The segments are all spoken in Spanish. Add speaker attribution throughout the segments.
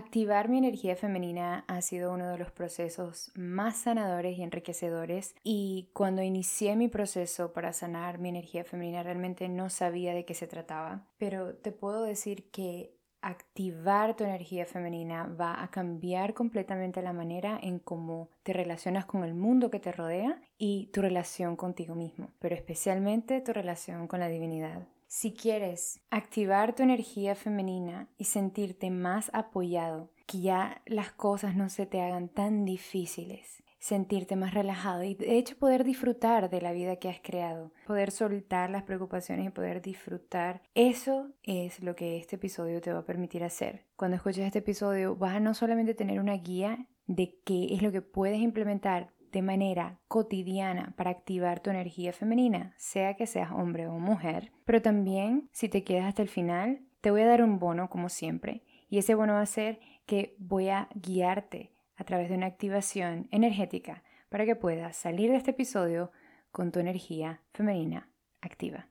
Speaker 1: Activar mi energía femenina ha sido uno de los procesos más sanadores y enriquecedores y cuando inicié mi proceso para sanar mi energía femenina realmente no sabía de qué se trataba, pero te puedo decir que activar tu energía femenina va a cambiar completamente la manera en cómo te relacionas con el mundo que te rodea y tu relación contigo mismo, pero especialmente tu relación con la divinidad. Si quieres activar tu energía femenina y sentirte más apoyado, que ya las cosas no se te hagan tan difíciles, sentirte más relajado y de hecho poder disfrutar de la vida que has creado, poder soltar las preocupaciones y poder disfrutar, eso es lo que este episodio te va a permitir hacer. Cuando escuches este episodio vas a no solamente tener una guía de qué es lo que puedes implementar de manera cotidiana para activar tu energía femenina, sea que seas hombre o mujer. Pero también, si te quedas hasta el final, te voy a dar un bono como siempre. Y ese bono va a ser que voy a guiarte a través de una activación energética para que puedas salir de este episodio con tu energía femenina activa.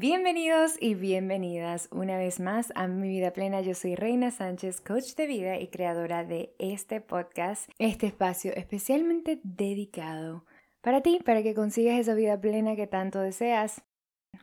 Speaker 1: Bienvenidos y bienvenidas una vez más a Mi Vida Plena. Yo soy Reina Sánchez, coach de vida y creadora de este podcast, este espacio especialmente dedicado para ti, para que consigas esa vida plena que tanto deseas.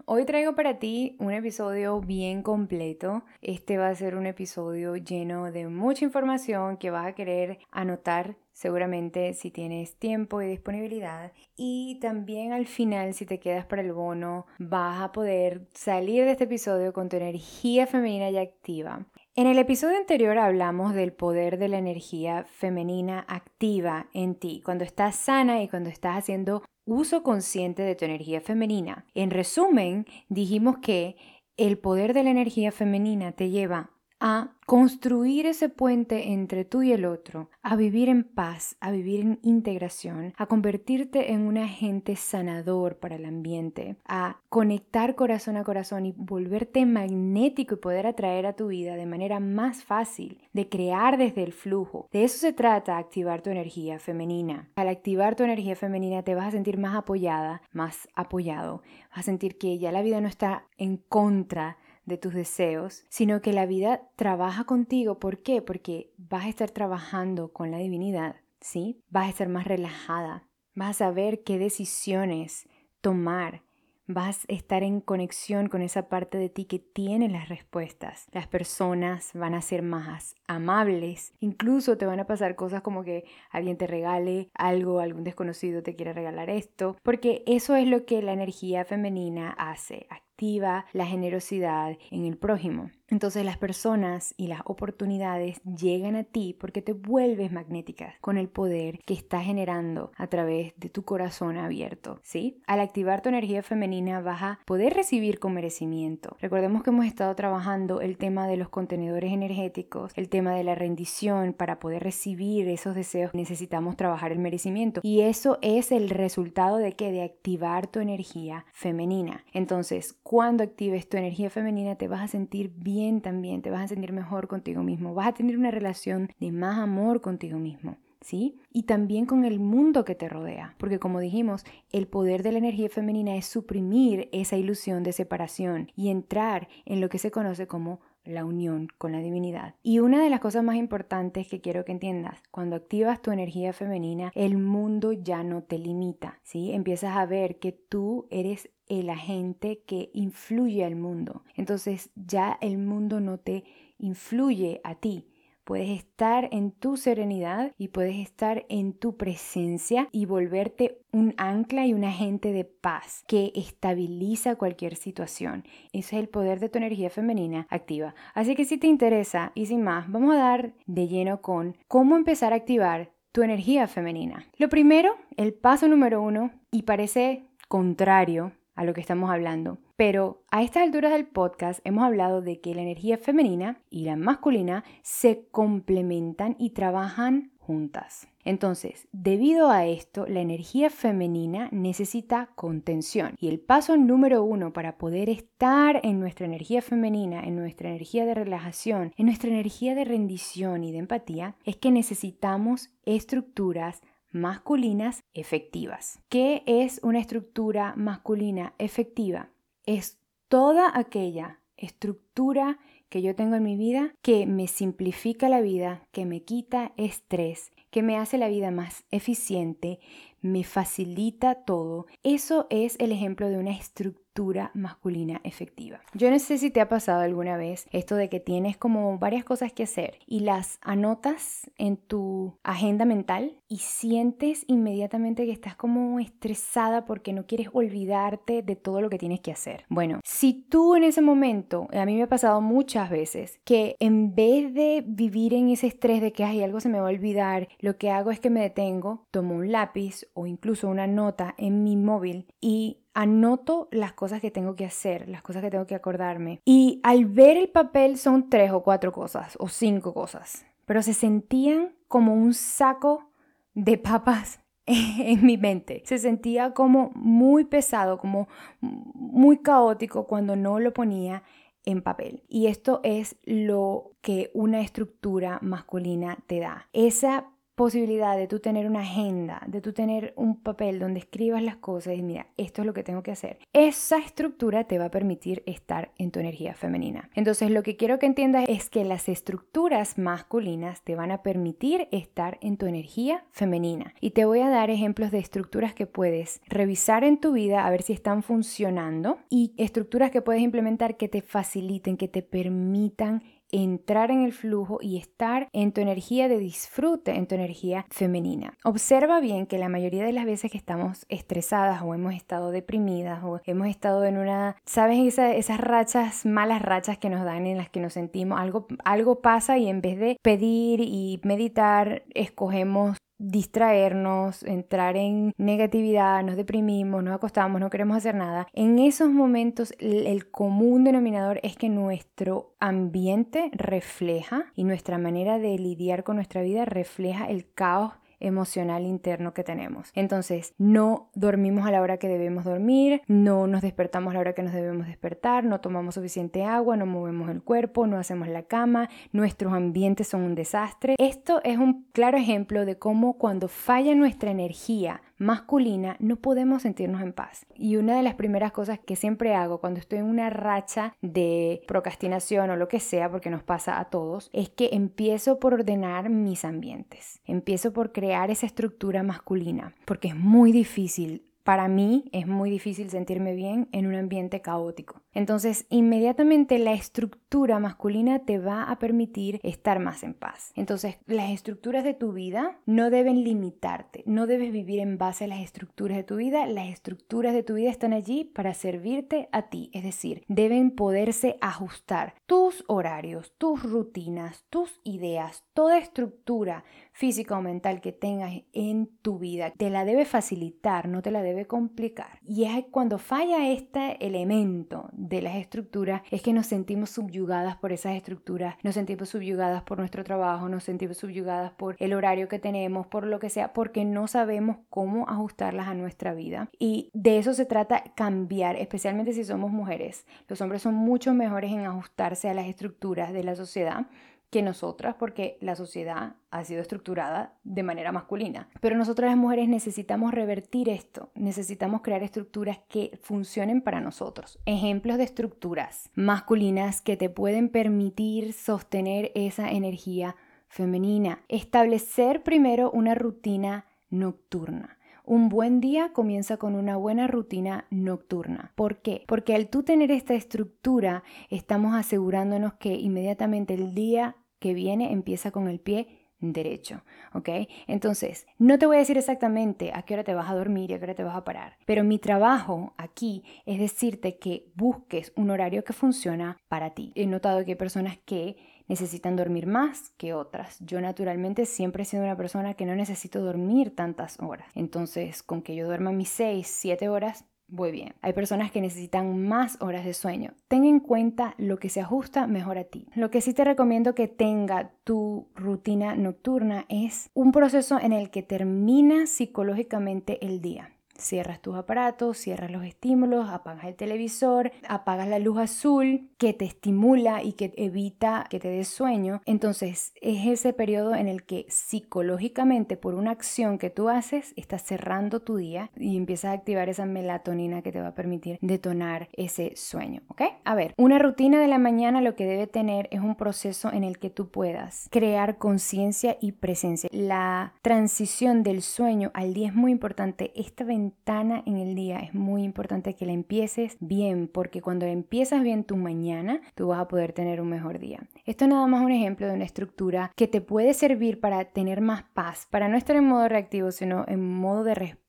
Speaker 1: Hoy traigo para ti un episodio bien completo. Este va a ser un episodio lleno de mucha información que vas a querer anotar seguramente si tienes tiempo y disponibilidad. Y también al final, si te quedas para el bono, vas a poder salir de este episodio con tu energía femenina y activa. En el episodio anterior hablamos del poder de la energía femenina activa en ti, cuando estás sana y cuando estás haciendo uso consciente de tu energía femenina. En resumen, dijimos que el poder de la energía femenina te lleva a construir ese puente entre tú y el otro, a vivir en paz, a vivir en integración, a convertirte en un agente sanador para el ambiente, a conectar corazón a corazón y volverte magnético y poder atraer a tu vida de manera más fácil, de crear desde el flujo. De eso se trata activar tu energía femenina. Al activar tu energía femenina te vas a sentir más apoyada, más apoyado, vas a sentir que ya la vida no está en contra de tus deseos, sino que la vida trabaja contigo. ¿Por qué? Porque vas a estar trabajando con la divinidad, ¿sí? Vas a estar más relajada, vas a saber qué decisiones tomar, vas a estar en conexión con esa parte de ti que tiene las respuestas. Las personas van a ser más amables, incluso te van a pasar cosas como que alguien te regale algo, algún desconocido te quiere regalar esto, porque eso es lo que la energía femenina hace, activa la generosidad en el prójimo. Entonces las personas y las oportunidades llegan a ti porque te vuelves magnética con el poder que estás generando a través de tu corazón abierto, ¿sí? Al activar tu energía femenina vas a poder recibir con merecimiento. Recordemos que hemos estado trabajando el tema de los contenedores energéticos, el tema de la rendición para poder recibir esos deseos necesitamos trabajar el merecimiento y eso es el resultado de que de activar tu energía femenina. Entonces, cuando actives tu energía femenina te vas a sentir bien también, te vas a sentir mejor contigo mismo, vas a tener una relación de más amor contigo mismo. ¿Sí? Y también con el mundo que te rodea, porque como dijimos, el poder de la energía femenina es suprimir esa ilusión de separación y entrar en lo que se conoce como la unión con la divinidad. Y una de las cosas más importantes que quiero que entiendas, cuando activas tu energía femenina, el mundo ya no te limita, ¿sí? Empiezas a ver que tú eres el agente que influye al mundo. Entonces ya el mundo no te influye a ti, Puedes estar en tu serenidad y puedes estar en tu presencia y volverte un ancla y un agente de paz que estabiliza cualquier situación. Ese es el poder de tu energía femenina activa. Así que si te interesa y sin más, vamos a dar de lleno con cómo empezar a activar tu energía femenina. Lo primero, el paso número uno, y parece contrario a lo que estamos hablando. Pero a estas alturas del podcast hemos hablado de que la energía femenina y la masculina se complementan y trabajan juntas. Entonces, debido a esto, la energía femenina necesita contención. Y el paso número uno para poder estar en nuestra energía femenina, en nuestra energía de relajación, en nuestra energía de rendición y de empatía, es que necesitamos estructuras masculinas efectivas. ¿Qué es una estructura masculina efectiva? Es toda aquella estructura que yo tengo en mi vida que me simplifica la vida, que me quita estrés, que me hace la vida más eficiente, me facilita todo. Eso es el ejemplo de una estructura masculina efectiva. Yo no sé si te ha pasado alguna vez esto de que tienes como varias cosas que hacer y las anotas en tu agenda mental y sientes inmediatamente que estás como estresada porque no quieres olvidarte de todo lo que tienes que hacer. Bueno, si tú en ese momento, a mí me ha pasado muchas veces que en vez de vivir en ese estrés de que hay algo se me va a olvidar, lo que hago es que me detengo, tomo un lápiz o incluso una nota en mi móvil y anoto las cosas que tengo que hacer, las cosas que tengo que acordarme. Y al ver el papel son tres o cuatro cosas o cinco cosas, pero se sentían como un saco de papas en mi mente. Se sentía como muy pesado, como muy caótico cuando no lo ponía en papel. Y esto es lo que una estructura masculina te da. Esa posibilidad de tú tener una agenda, de tú tener un papel donde escribas las cosas y mira, esto es lo que tengo que hacer. Esa estructura te va a permitir estar en tu energía femenina. Entonces lo que quiero que entiendas es que las estructuras masculinas te van a permitir estar en tu energía femenina. Y te voy a dar ejemplos de estructuras que puedes revisar en tu vida a ver si están funcionando y estructuras que puedes implementar que te faciliten, que te permitan entrar en el flujo y estar en tu energía de disfrute, en tu energía femenina. Observa bien que la mayoría de las veces que estamos estresadas o hemos estado deprimidas o hemos estado en una, ¿sabes? esas rachas, malas rachas que nos dan en las que nos sentimos, algo, algo pasa y en vez de pedir y meditar, escogemos distraernos, entrar en negatividad, nos deprimimos, nos acostamos, no queremos hacer nada. En esos momentos el común denominador es que nuestro ambiente refleja y nuestra manera de lidiar con nuestra vida refleja el caos emocional interno que tenemos. Entonces, no dormimos a la hora que debemos dormir, no nos despertamos a la hora que nos debemos despertar, no tomamos suficiente agua, no movemos el cuerpo, no hacemos la cama, nuestros ambientes son un desastre. Esto es un claro ejemplo de cómo cuando falla nuestra energía masculina no podemos sentirnos en paz. Y una de las primeras cosas que siempre hago cuando estoy en una racha de procrastinación o lo que sea, porque nos pasa a todos, es que empiezo por ordenar mis ambientes. Empiezo por crear esa estructura masculina, porque es muy difícil para mí es muy difícil sentirme bien en un ambiente caótico. Entonces, inmediatamente la estructura masculina te va a permitir estar más en paz. Entonces, las estructuras de tu vida no deben limitarte, no debes vivir en base a las estructuras de tu vida, las estructuras de tu vida están allí para servirte a ti, es decir, deben poderse ajustar tus horarios, tus rutinas, tus ideas, toda estructura física o mental que tengas en tu vida, te la debe facilitar, no te la debe complicar. Y es cuando falla este elemento de las estructuras, es que nos sentimos subyugadas por esas estructuras, nos sentimos subyugadas por nuestro trabajo, nos sentimos subyugadas por el horario que tenemos, por lo que sea, porque no sabemos cómo ajustarlas a nuestra vida. Y de eso se trata cambiar, especialmente si somos mujeres. Los hombres son mucho mejores en ajustarse a las estructuras de la sociedad que nosotras porque la sociedad ha sido estructurada de manera masculina. Pero nosotras las mujeres necesitamos revertir esto, necesitamos crear estructuras que funcionen para nosotros. Ejemplos de estructuras masculinas que te pueden permitir sostener esa energía femenina. Establecer primero una rutina nocturna. Un buen día comienza con una buena rutina nocturna. ¿Por qué? Porque al tú tener esta estructura, estamos asegurándonos que inmediatamente el día que viene empieza con el pie derecho, ¿ok? Entonces, no te voy a decir exactamente a qué hora te vas a dormir y a qué hora te vas a parar, pero mi trabajo aquí es decirte que busques un horario que funciona para ti. He notado que hay personas que necesitan dormir más que otras. Yo naturalmente siempre he sido una persona que no necesito dormir tantas horas. Entonces, con que yo duerma mis 6, 7 horas, voy bien. Hay personas que necesitan más horas de sueño. Ten en cuenta lo que se ajusta mejor a ti. Lo que sí te recomiendo que tenga tu rutina nocturna es un proceso en el que termina psicológicamente el día. Cierras tus aparatos, cierras los estímulos, apagas el televisor, apagas la luz azul que te estimula y que evita que te des sueño. Entonces es ese periodo en el que psicológicamente por una acción que tú haces estás cerrando tu día y empiezas a activar esa melatonina que te va a permitir detonar ese sueño. ¿Ok? A ver, una rutina de la mañana lo que debe tener es un proceso en el que tú puedas crear conciencia y presencia. La transición del sueño al día es muy importante. Esta ventana en el día es muy importante que la empieces bien, porque cuando empiezas bien tu mañana, tú vas a poder tener un mejor día. Esto es nada más un ejemplo de una estructura que te puede servir para tener más paz, para no estar en modo reactivo, sino en modo de respuesta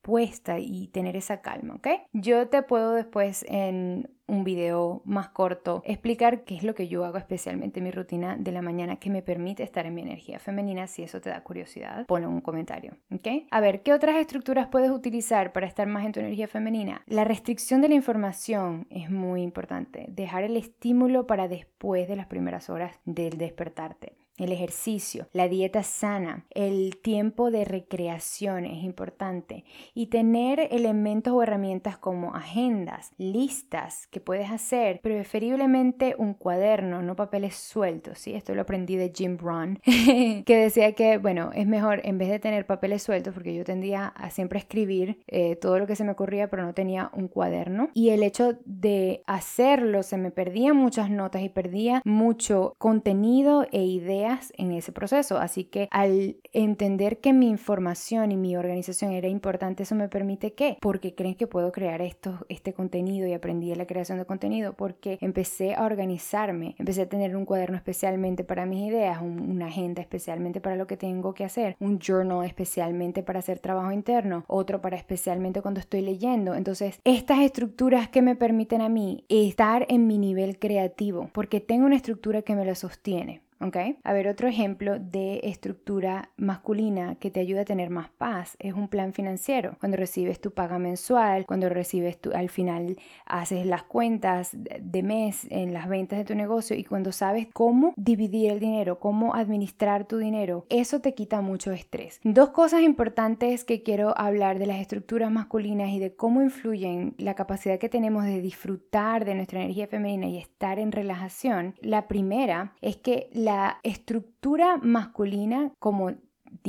Speaker 1: y tener esa calma, ¿ok? Yo te puedo después en un video más corto, explicar qué es lo que yo hago especialmente en mi rutina de la mañana que me permite estar en mi energía femenina. Si eso te da curiosidad, ponlo en un comentario. ¿ok? A ver, ¿qué otras estructuras puedes utilizar para estar más en tu energía femenina? La restricción de la información es muy importante. Dejar el estímulo para después de las primeras horas del despertarte el ejercicio, la dieta sana, el tiempo de recreación es importante y tener elementos o herramientas como agendas, listas que puedes hacer, preferiblemente un cuaderno, no papeles sueltos, ¿sí? Esto lo aprendí de Jim Brown, que decía que, bueno, es mejor en vez de tener papeles sueltos, porque yo tendía a siempre escribir eh, todo lo que se me ocurría, pero no tenía un cuaderno, y el hecho de hacerlo se me perdían muchas notas y perdía mucho contenido e ideas en ese proceso. Así que al entender que mi información y mi organización era importante, eso me permite que, porque creen que puedo crear esto, este contenido y aprendí la creación de contenido, porque empecé a organizarme, empecé a tener un cuaderno especialmente para mis ideas, una agenda especialmente para lo que tengo que hacer, un journal especialmente para hacer trabajo interno, otro para especialmente cuando estoy leyendo. Entonces, estas estructuras que me permiten a mí estar en mi nivel creativo, porque tengo una estructura que me lo sostiene. ¿Ok? A ver, otro ejemplo de estructura masculina que te ayuda a tener más paz es un plan financiero. Cuando recibes tu paga mensual, cuando recibes tu, al final haces las cuentas de mes en las ventas de tu negocio y cuando sabes cómo dividir el dinero, cómo administrar tu dinero, eso te quita mucho estrés. Dos cosas importantes que quiero hablar de las estructuras masculinas y de cómo influyen la capacidad que tenemos de disfrutar de nuestra energía femenina y estar en relajación. La primera es que la estructura masculina, como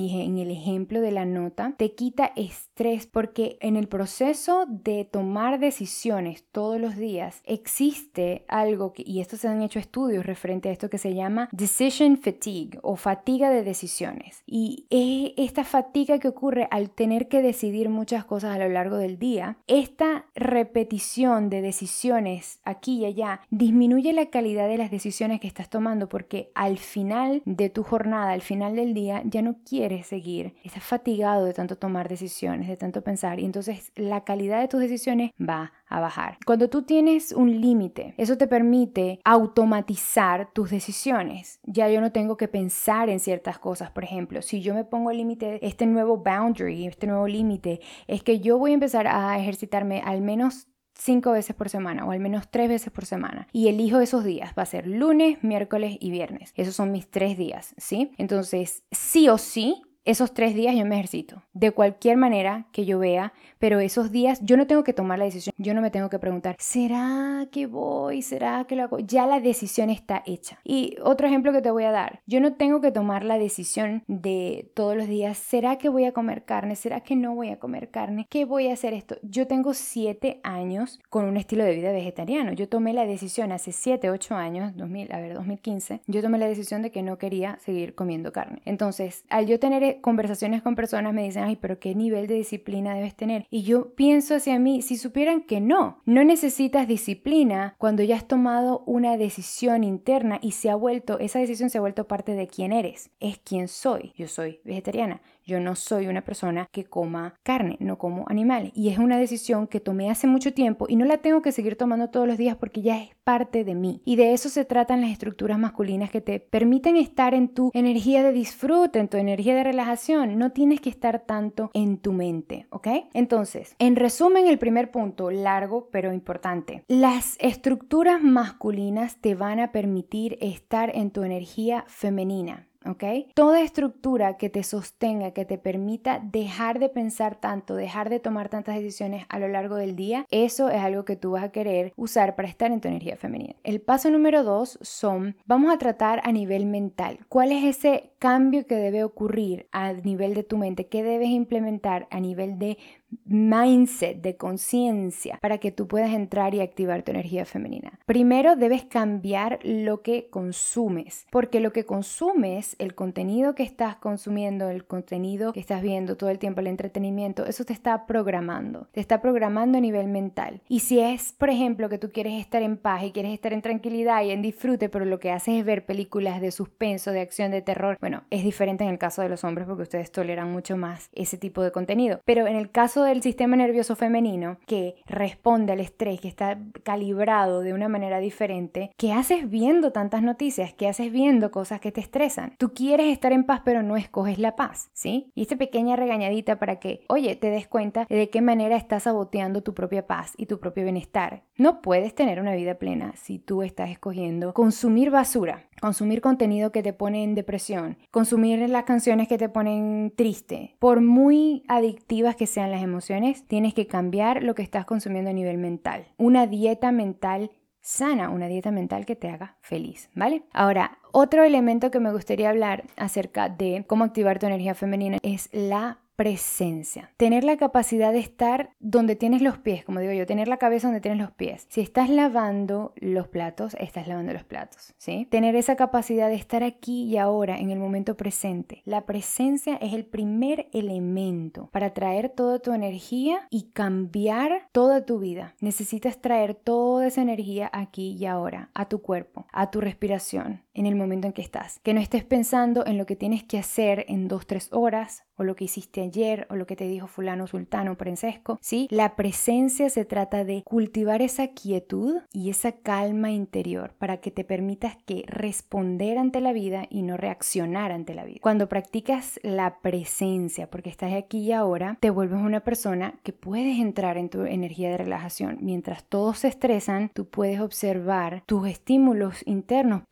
Speaker 1: dije en el ejemplo de la nota, te quita estrés porque en el proceso de tomar decisiones todos los días existe algo que, y esto se han hecho estudios referente a esto que se llama decision fatigue o fatiga de decisiones. Y es esta fatiga que ocurre al tener que decidir muchas cosas a lo largo del día. Esta repetición de decisiones aquí y allá disminuye la calidad de las decisiones que estás tomando porque al final de tu jornada, al final del día, ya no quieres quieres seguir, estás fatigado de tanto tomar decisiones, de tanto pensar, y entonces la calidad de tus decisiones va a bajar. Cuando tú tienes un límite, eso te permite automatizar tus decisiones. Ya yo no tengo que pensar en ciertas cosas. Por ejemplo, si yo me pongo el límite, este nuevo boundary, este nuevo límite, es que yo voy a empezar a ejercitarme al menos cinco veces por semana o al menos tres veces por semana y elijo esos días. Va a ser lunes, miércoles y viernes. Esos son mis tres días, ¿sí? Entonces, sí o sí, esos tres días yo me ejercito. De cualquier manera que yo vea, pero esos días yo no tengo que tomar la decisión. Yo no me tengo que preguntar, ¿será que voy? ¿Será que lo hago? Ya la decisión está hecha. Y otro ejemplo que te voy a dar, yo no tengo que tomar la decisión de todos los días, ¿será que voy a comer carne? ¿Será que no voy a comer carne? ¿Qué voy a hacer esto? Yo tengo siete años con un estilo de vida vegetariano. Yo tomé la decisión hace siete, ocho años, 2000, a ver, 2015, yo tomé la decisión de que no quería seguir comiendo carne. Entonces, al yo tener conversaciones con personas me dicen, ay, pero qué nivel de disciplina debes tener. Y yo pienso hacia mí, si supieran que no, no necesitas disciplina cuando ya has tomado una decisión interna y se ha vuelto, esa decisión se ha vuelto parte de quién eres, es quién soy. Yo soy vegetariana, yo no soy una persona que coma carne, no como animales. Y es una decisión que tomé hace mucho tiempo y no la tengo que seguir tomando todos los días porque ya es parte de mí. Y de eso se tratan las estructuras masculinas que te permiten estar en tu energía de disfrute, en tu energía de relajación. No tienes que estar tanto en tu mente, ¿ok? Entonces, en resumen, el primer punto, largo pero importante. Las estructuras masculinas te van a permitir estar en tu energía femenina. ¿Ok? Toda estructura que te sostenga, que te permita dejar de pensar tanto, dejar de tomar tantas decisiones a lo largo del día, eso es algo que tú vas a querer usar para estar en tu energía femenina. El paso número dos son, vamos a tratar a nivel mental. ¿Cuál es ese cambio que debe ocurrir a nivel de tu mente? ¿Qué debes implementar a nivel de mindset, de conciencia, para que tú puedas entrar y activar tu energía femenina. Primero debes cambiar lo que consumes, porque lo que consumes, el contenido que estás consumiendo, el contenido que estás viendo todo el tiempo, el entretenimiento, eso te está programando, te está programando a nivel mental. Y si es, por ejemplo, que tú quieres estar en paz y quieres estar en tranquilidad y en disfrute, pero lo que haces es ver películas de suspenso, de acción, de terror, bueno, es diferente en el caso de los hombres porque ustedes toleran mucho más ese tipo de contenido. Pero en el del sistema nervioso femenino que responde al estrés, que está calibrado de una manera diferente, ¿qué haces viendo tantas noticias? ¿Qué haces viendo cosas que te estresan? Tú quieres estar en paz, pero no escoges la paz, ¿sí? Y esta pequeña regañadita para que, oye, te des cuenta de qué manera estás saboteando tu propia paz y tu propio bienestar. No puedes tener una vida plena si tú estás escogiendo consumir basura, consumir contenido que te pone en depresión, consumir las canciones que te ponen triste. Por muy adictivas que sean las emociones, tienes que cambiar lo que estás consumiendo a nivel mental. Una dieta mental sana, una dieta mental que te haga feliz, ¿vale? Ahora, otro elemento que me gustaría hablar acerca de cómo activar tu energía femenina es la presencia. Tener la capacidad de estar donde tienes los pies, como digo yo, tener la cabeza donde tienes los pies. Si estás lavando los platos, estás lavando los platos, ¿sí? Tener esa capacidad de estar aquí y ahora en el momento presente. La presencia es el primer elemento para traer toda tu energía y cambiar toda tu vida. Necesitas traer toda esa energía aquí y ahora, a tu cuerpo, a tu respiración, en el momento en que estás. Que no estés pensando en lo que tienes que hacer en dos, tres horas o lo que hiciste ayer o lo que te dijo fulano, sultano, princesco, ¿sí? La presencia se trata de cultivar esa quietud y esa calma interior para que te permitas que responder ante la vida y no reaccionar ante la vida. Cuando practicas la presencia, porque estás aquí y ahora, te vuelves una persona que puedes entrar en tu energía de relajación. Mientras todos se estresan, tú puedes observar tus estímulos internos,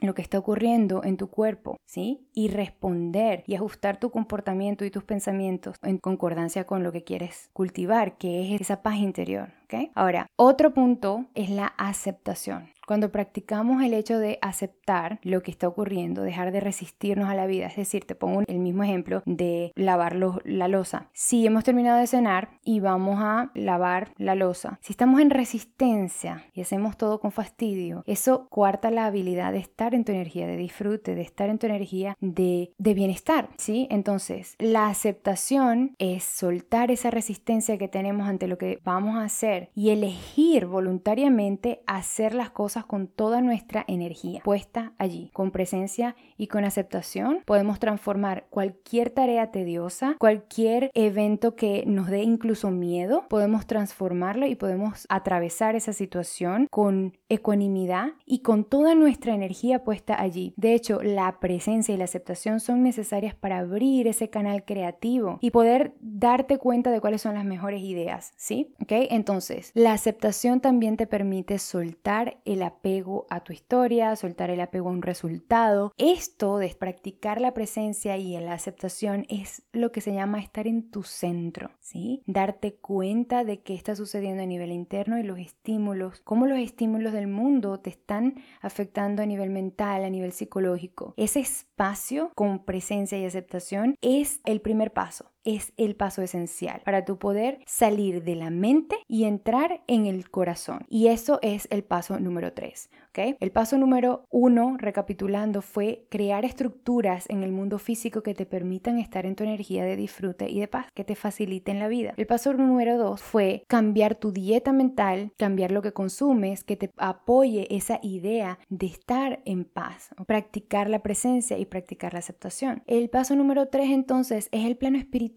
Speaker 1: lo que está ocurriendo en tu cuerpo, ¿sí? Y responder y ajustar tu comportamiento y tus pensamientos en concordancia con lo que quieres cultivar, que es esa paz interior. Ahora, otro punto es la aceptación. Cuando practicamos el hecho de aceptar lo que está ocurriendo, dejar de resistirnos a la vida, es decir, te pongo el mismo ejemplo de lavar la losa. Si hemos terminado de cenar y vamos a lavar la losa, si estamos en resistencia y hacemos todo con fastidio, eso cuarta la habilidad de estar en tu energía de disfrute, de estar en tu energía de, de bienestar, ¿sí? Entonces, la aceptación es soltar esa resistencia que tenemos ante lo que vamos a hacer y elegir voluntariamente hacer las cosas con toda nuestra energía puesta allí, con presencia y con aceptación, podemos transformar cualquier tarea tediosa, cualquier evento que nos dé incluso miedo, podemos transformarlo y podemos atravesar esa situación con ecuanimidad y con toda nuestra energía puesta allí. De hecho, la presencia y la aceptación son necesarias para abrir ese canal creativo y poder darte cuenta de cuáles son las mejores ideas, ¿sí? ¿Ok? Entonces, la aceptación también te permite soltar el apego a tu historia, soltar el apego a un resultado. Esto de practicar la presencia y la aceptación es lo que se llama estar en tu centro, ¿sí? Darte cuenta de qué está sucediendo a nivel interno y los estímulos, cómo los estímulos del mundo te están afectando a nivel mental, a nivel psicológico. Ese espacio con presencia y aceptación es el primer paso es el paso esencial para tu poder salir de la mente y entrar en el corazón. Y eso es el paso número 3. El paso número uno, recapitulando, fue crear estructuras en el mundo físico que te permitan estar en tu energía de disfrute y de paz, que te faciliten la vida. El paso número dos fue cambiar tu dieta mental, cambiar lo que consumes, que te apoye esa idea de estar en paz, practicar la presencia y practicar la aceptación. El paso número tres entonces es el plano espiritual.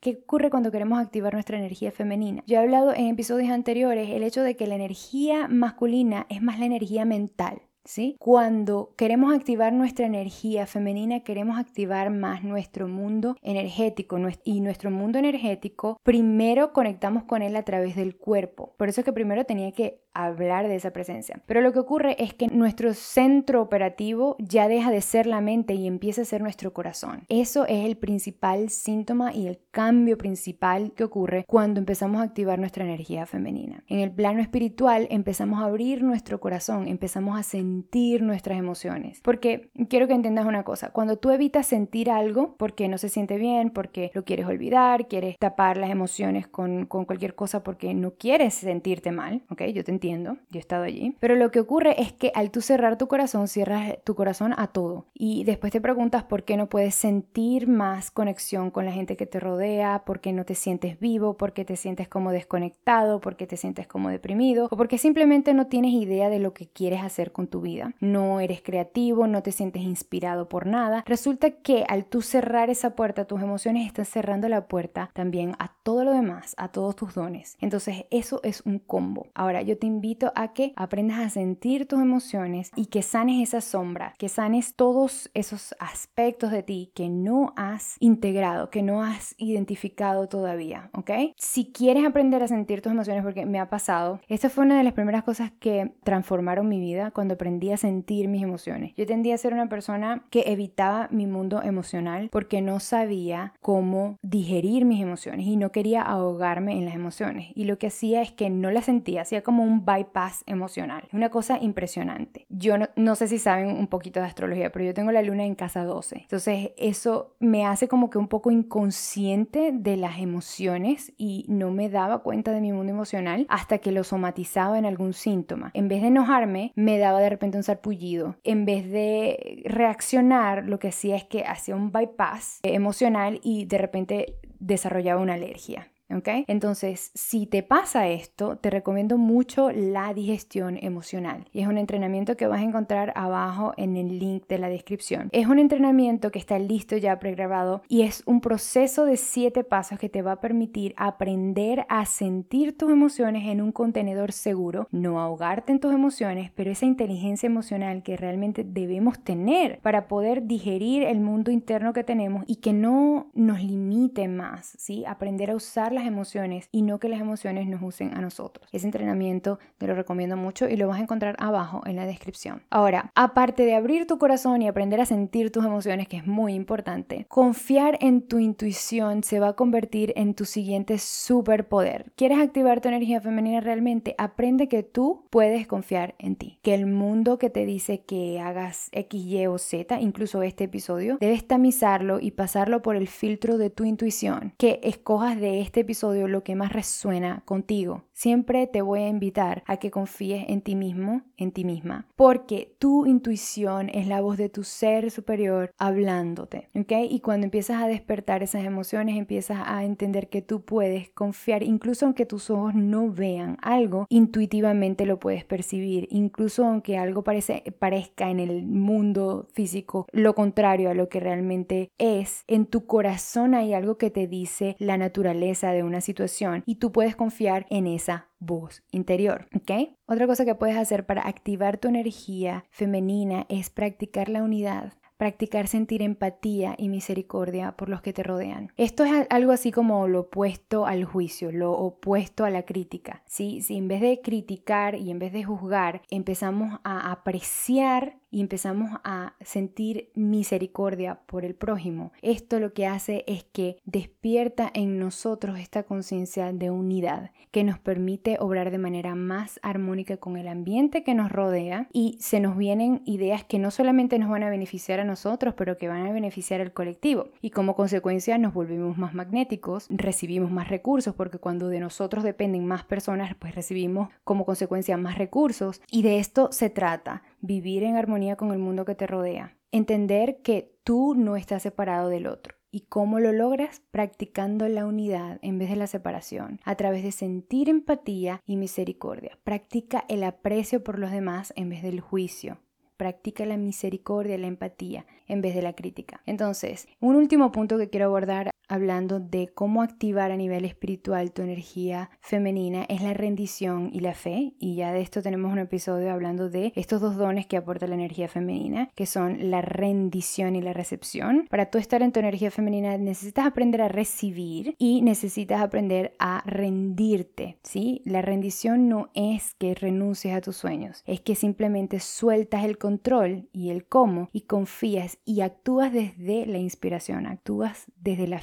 Speaker 1: ¿Qué ocurre cuando queremos activar nuestra energía femenina? Yo he hablado en episodios anteriores el hecho de que la energía masculina es más la energía mental ¿sí? Cuando queremos activar nuestra energía femenina, queremos activar más nuestro mundo energético y nuestro mundo energético, primero conectamos con él a través del cuerpo. Por eso es que primero tenía que hablar de esa presencia. Pero lo que ocurre es que nuestro centro operativo ya deja de ser la mente y empieza a ser nuestro corazón. Eso es el principal síntoma y el cambio principal que ocurre cuando empezamos a activar nuestra energía femenina. En el plano espiritual empezamos a abrir nuestro corazón, empezamos a sentir nuestras emociones. Porque quiero que entiendas una cosa, cuando tú evitas sentir algo porque no se siente bien, porque lo quieres olvidar, quieres tapar las emociones con, con cualquier cosa porque no quieres sentirte mal, ¿ok? Yo te entiendo, yo he estado allí. Pero lo que ocurre es que al tú cerrar tu corazón, cierras tu corazón a todo. Y después te preguntas por qué no puedes sentir más conexión con la gente que te rodea, por qué no te sientes vivo, por qué te sientes como desconectado, por qué te sientes como deprimido, o porque simplemente no tienes idea de lo que quieres hacer con tu vida. No eres creativo, no te sientes inspirado por nada. Resulta que al tú cerrar esa puerta tus emociones, estás cerrando la puerta también a todo lo demás, a todos tus dones. Entonces eso es un combo. Ahora yo te invito a que aprendas a sentir tus emociones y que sanes esa sombra, que sanes todos esos aspectos de ti que no has integrado, que no has identificado todavía, ¿ok? Si quieres aprender a sentir tus emociones, porque me ha pasado, esta fue una de las primeras cosas que transformaron mi vida cuando aprendí a sentir mis emociones. Yo tendía a ser una persona que evitaba mi mundo emocional porque no sabía cómo digerir mis emociones y no quería ahogarme en las emociones. Y lo que hacía es que no las sentía, hacía como un bypass emocional. Una cosa impresionante. Yo no, sé si saben un poquito de astrología, pero yo tengo la luna en casa 12. Entonces eso me hace como que un poco inconsciente de las emociones y no me daba cuenta de mi mundo emocional hasta que lo somatizaba en algún síntoma. En vez de enojarme, me daba de repente un sarpullido. En vez de reaccionar, lo que hacía es que hacía un bypass emocional y de repente desarrollaba una alergia. Entonces, si te pasa esto, te recomiendo mucho la digestión emocional. Y es un entrenamiento que vas a encontrar abajo en el link de la descripción. Es un entrenamiento que está listo ya pregrabado y es un proceso de siete pasos que te va a permitir aprender a sentir tus emociones en un contenedor seguro, no ahogarte en tus emociones, pero esa inteligencia emocional que realmente debemos tener para poder digerir el mundo interno que tenemos y que no nos limite más, ¿sí? Aprender a usar las emociones y no que las emociones nos usen a nosotros. Ese entrenamiento te lo recomiendo mucho y lo vas a encontrar abajo en la descripción. Ahora, aparte de abrir tu corazón y aprender a sentir tus emociones, que es muy importante, confiar en tu intuición se va a convertir en tu siguiente superpoder. ¿Quieres activar tu energía femenina realmente? Aprende que tú puedes confiar en ti. Que el mundo que te dice que hagas X, Y o Z, incluso este episodio, debes tamizarlo y pasarlo por el filtro de tu intuición. Que escojas de este episodio lo que más resuena contigo. Siempre te voy a invitar a que confíes en ti mismo, en ti misma, porque tu intuición es la voz de tu ser superior hablándote, ¿ok? Y cuando empiezas a despertar esas emociones, empiezas a entender que tú puedes confiar, incluso aunque tus ojos no vean algo, intuitivamente lo puedes percibir, incluso aunque algo parezca en el mundo físico lo contrario a lo que realmente es, en tu corazón hay algo que te dice la naturaleza de una situación y tú puedes confiar en esa voz interior, ¿ok? Otra cosa que puedes hacer para activar tu energía femenina es practicar la unidad practicar sentir empatía y misericordia por los que te rodean. Esto es algo así como lo opuesto al juicio, lo opuesto a la crítica. ¿sí? Si en vez de criticar y en vez de juzgar, empezamos a apreciar y empezamos a sentir misericordia por el prójimo. Esto lo que hace es que despierta en nosotros esta conciencia de unidad que nos permite obrar de manera más armónica con el ambiente que nos rodea y se nos vienen ideas que no solamente nos van a beneficiar a nosotros, pero que van a beneficiar al colectivo. Y como consecuencia nos volvemos más magnéticos, recibimos más recursos, porque cuando de nosotros dependen más personas, pues recibimos como consecuencia más recursos. Y de esto se trata, vivir en armonía con el mundo que te rodea. Entender que tú no estás separado del otro. ¿Y cómo lo logras? Practicando la unidad en vez de la separación, a través de sentir empatía y misericordia. Practica el aprecio por los demás en vez del juicio. Practica la misericordia la empatía en vez de la crítica. Entonces, un último punto que quiero abordar hablando de cómo activar a nivel espiritual tu energía femenina es la rendición y la fe. Y ya de esto tenemos un episodio hablando de estos dos dones que aporta la energía femenina, que son la rendición y la recepción. Para tú estar en tu energía femenina necesitas aprender a recibir y necesitas aprender a rendirte, ¿sí? La rendición no es que renuncies a tus sueños, es que simplemente sueltas el control y el cómo y confías y actúas desde la inspiración, actúas desde la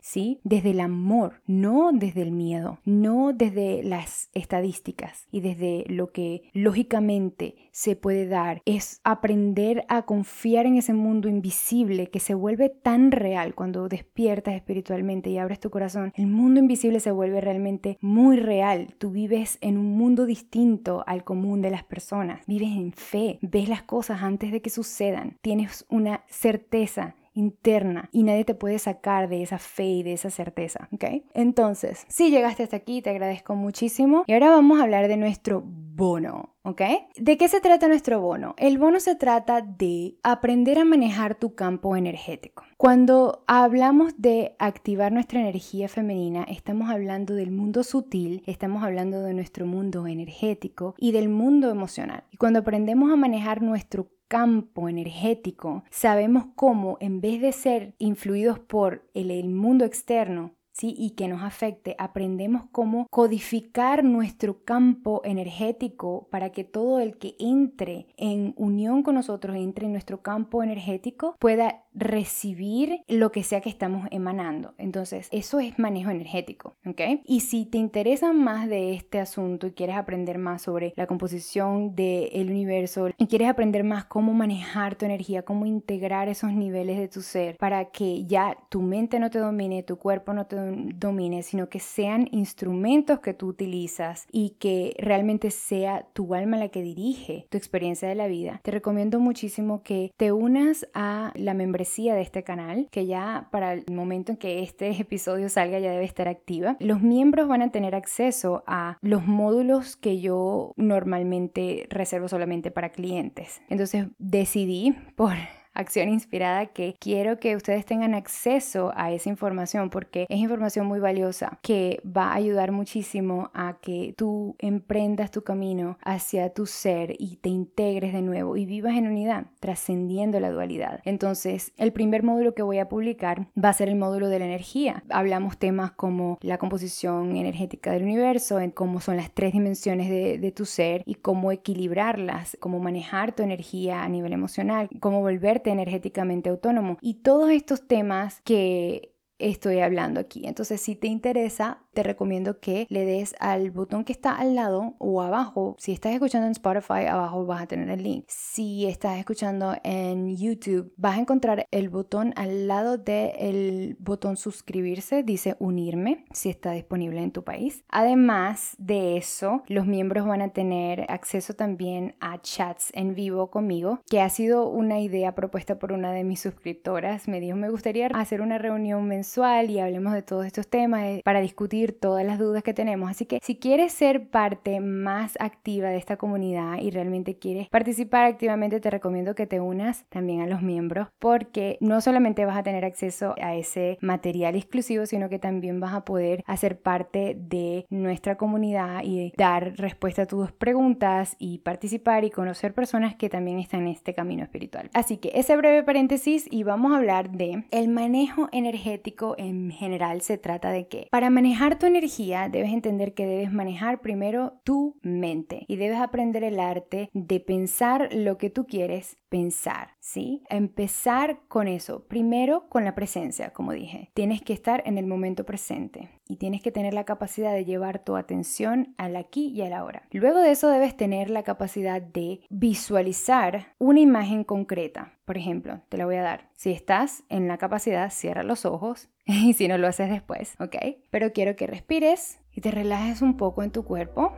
Speaker 1: ¿sí? Desde el amor, no desde el miedo, no desde las estadísticas y desde lo que lógicamente se puede dar. Es aprender a confiar en ese mundo invisible que se vuelve tan real cuando despiertas espiritualmente y abres tu corazón. El mundo invisible se vuelve realmente muy real. Tú vives en un mundo distinto al común de las personas. Vives en fe, ves las cosas antes de que sucedan. Tienes una certeza interna y nadie te puede sacar de esa fe y de esa certeza, ¿ok? Entonces, si llegaste hasta aquí, te agradezco muchísimo y ahora vamos a hablar de nuestro bono, ¿ok? ¿De qué se trata nuestro bono? El bono se trata de aprender a manejar tu campo energético. Cuando hablamos de activar nuestra energía femenina, estamos hablando del mundo sutil, estamos hablando de nuestro mundo energético y del mundo emocional. Y cuando aprendemos a manejar nuestro campo energético, sabemos cómo en vez de ser influidos por el, el mundo externo, y que nos afecte, aprendemos cómo codificar nuestro campo energético para que todo el que entre en unión con nosotros, entre en nuestro campo energético, pueda recibir lo que sea que estamos emanando. Entonces, eso es manejo energético, ¿ok? Y si te interesa más de este asunto y quieres aprender más sobre la composición del universo y quieres aprender más cómo manejar tu energía, cómo integrar esos niveles de tu ser para que ya tu mente no te domine, tu cuerpo no te domine, sino que sean instrumentos que tú utilizas y que realmente sea tu alma la que dirige tu experiencia de la vida, te recomiendo muchísimo que te unas a la membresía de este canal, que ya para el momento en que este episodio salga ya debe estar activa. Los miembros van a tener acceso a los módulos que yo normalmente reservo solamente para clientes. Entonces decidí por acción inspirada que quiero que ustedes tengan acceso a esa información porque es información muy valiosa que va a ayudar muchísimo a que tú emprendas tu camino hacia tu ser y te integres de nuevo y vivas en unidad, trascendiendo la dualidad. Entonces, el primer módulo que voy a publicar va a ser el módulo de la energía. Hablamos temas como la composición energética del universo, en cómo son las tres dimensiones de, de tu ser y cómo equilibrarlas, cómo manejar tu energía a nivel emocional, cómo energéticamente autónomo. Y todos estos temas que estoy hablando aquí. Entonces, si te interesa, te recomiendo que le des al botón que está al lado o abajo. Si estás escuchando en Spotify, abajo vas a tener el link. Si estás escuchando en YouTube, vas a encontrar el botón al lado del botón suscribirse, dice unirme, si está disponible en tu país. Además de eso, los miembros van a tener acceso también a chats en vivo conmigo, que ha sido una idea propuesta por una de mis suscriptoras. Me dijo, me gustaría hacer una reunión mensual y hablemos de todos estos temas eh, para discutir todas las dudas que tenemos. Así que si quieres ser parte más activa de esta comunidad y realmente quieres participar activamente, te recomiendo que te unas también a los miembros porque no solamente vas a tener acceso a ese material exclusivo, sino que también vas a poder hacer parte de nuestra comunidad y dar respuesta a tus preguntas y participar y conocer personas que también están en este camino espiritual. Así que ese breve paréntesis y vamos a hablar de el manejo energético en general. Se trata de que para manejar tu energía, debes entender que debes manejar primero tu mente y debes aprender el arte de pensar lo que tú quieres pensar, ¿sí? Empezar con eso. Primero con la presencia, como dije. Tienes que estar en el momento presente y tienes que tener la capacidad de llevar tu atención al aquí y al ahora. Luego de eso debes tener la capacidad de visualizar una imagen concreta. Por ejemplo, te la voy a dar. Si estás en la capacidad, cierra los ojos y si no lo haces después, ¿ok? Pero quiero que respires y te relajes un poco en tu cuerpo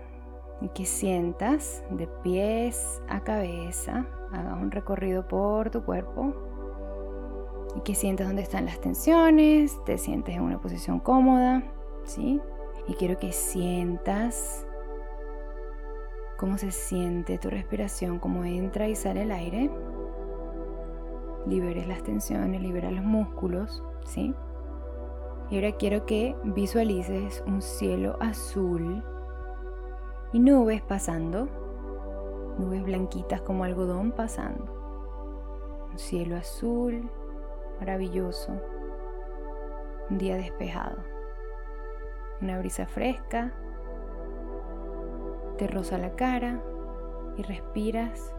Speaker 1: y que sientas de pies a cabeza, hagas un recorrido por tu cuerpo y que sientas dónde están las tensiones, te sientes en una posición cómoda, ¿sí? Y quiero que sientas cómo se siente tu respiración, cómo entra y sale el aire. Liberes las tensiones, libera los músculos, ¿sí? Y ahora quiero que visualices un cielo azul y nubes pasando, nubes blanquitas como algodón pasando. Un cielo azul, maravilloso, un día despejado, una brisa fresca, te roza la cara y respiras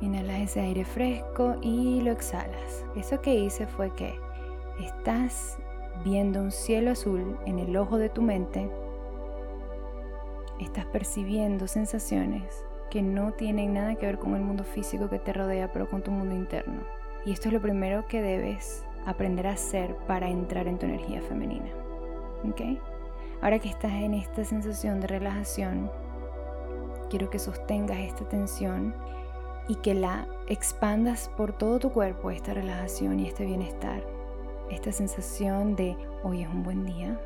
Speaker 1: Inhalas ese aire fresco y lo exhalas. Eso que hice fue que estás viendo un cielo azul en el ojo de tu mente. Estás percibiendo sensaciones que no tienen nada que ver con el mundo físico que te rodea, pero con tu mundo interno. Y esto es lo primero que debes aprender a hacer para entrar en tu energía femenina. ¿Ok? Ahora que estás en esta sensación de relajación, quiero que sostengas esta tensión y que la expandas por todo tu cuerpo, esta relajación y este bienestar, esta sensación de hoy es un buen día,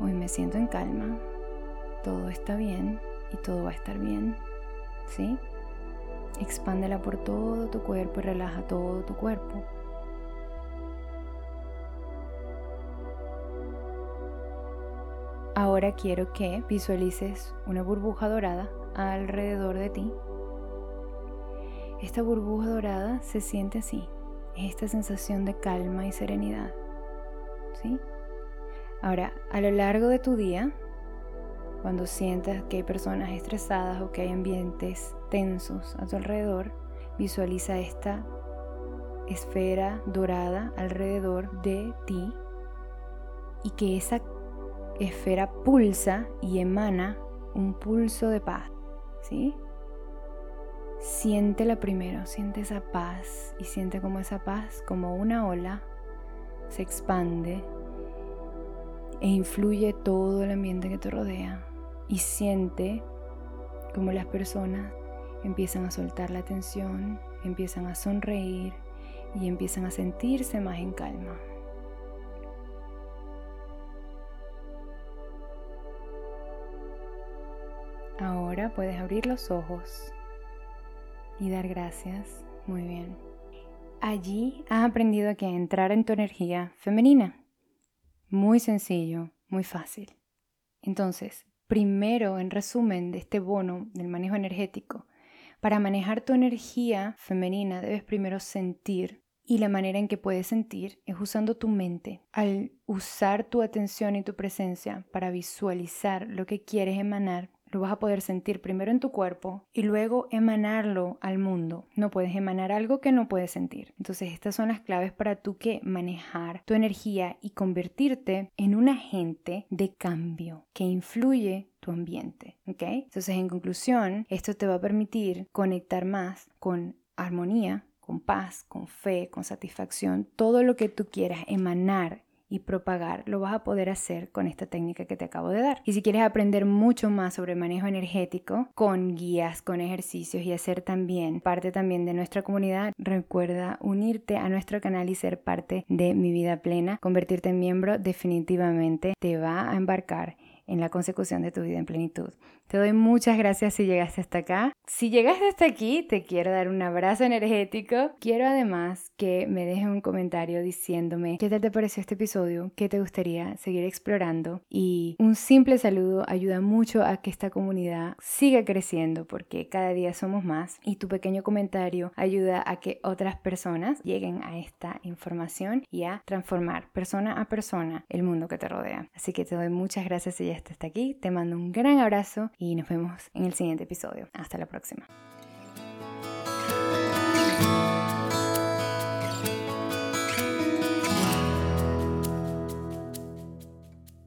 Speaker 1: hoy me siento en calma, todo está bien y todo va a estar bien, ¿sí? Expándela por todo tu cuerpo y relaja todo tu cuerpo. Ahora quiero que visualices una burbuja dorada alrededor de ti esta burbuja dorada se siente así, esta sensación de calma y serenidad. ¿Sí? Ahora, a lo largo de tu día, cuando sientas que hay personas estresadas o que hay ambientes tensos a tu alrededor, visualiza esta esfera dorada alrededor de ti y que esa esfera pulsa y emana un pulso de paz. ¿Sí? Siente la primero, siente esa paz y siente como esa paz, como una ola, se expande e influye todo el ambiente que te rodea. Y siente como las personas empiezan a soltar la tensión, empiezan a sonreír y empiezan a sentirse más en calma. Ahora puedes abrir los ojos y dar gracias. Muy bien. Allí has aprendido a que entrar en tu energía femenina. Muy sencillo, muy fácil. Entonces, primero, en resumen de este bono del manejo energético, para manejar tu energía femenina debes primero sentir y la manera en que puedes sentir es usando tu mente. Al usar tu atención y tu presencia para visualizar lo que quieres emanar, lo vas a poder sentir primero en tu cuerpo y luego emanarlo al mundo. No puedes emanar algo que no puedes sentir. Entonces estas son las claves para tú que manejar tu energía y convertirte en un agente de cambio que influye tu ambiente. ¿ok? Entonces en conclusión, esto te va a permitir conectar más con armonía, con paz, con fe, con satisfacción, todo lo que tú quieras emanar y propagar, lo vas a poder hacer con esta técnica que te acabo de dar. Y si quieres aprender mucho más sobre manejo energético, con guías, con ejercicios y hacer también parte también de nuestra comunidad, recuerda unirte a nuestro canal y ser parte de mi vida plena. Convertirte en miembro definitivamente te va a embarcar en la consecución de tu vida en plenitud. Te doy muchas gracias si llegaste hasta acá. Si llegaste hasta aquí, te quiero dar un abrazo energético. Quiero además que me dejes un comentario diciéndome qué tal te pareció este episodio, qué te gustaría seguir explorando. Y un simple saludo ayuda mucho a que esta comunidad siga creciendo porque cada día somos más y tu pequeño comentario ayuda a que otras personas lleguen a esta información y a transformar persona a persona el mundo que te rodea. Así que te doy muchas gracias si ya estás hasta aquí. Te mando un gran abrazo y nos vemos en el siguiente episodio. Hasta la próxima.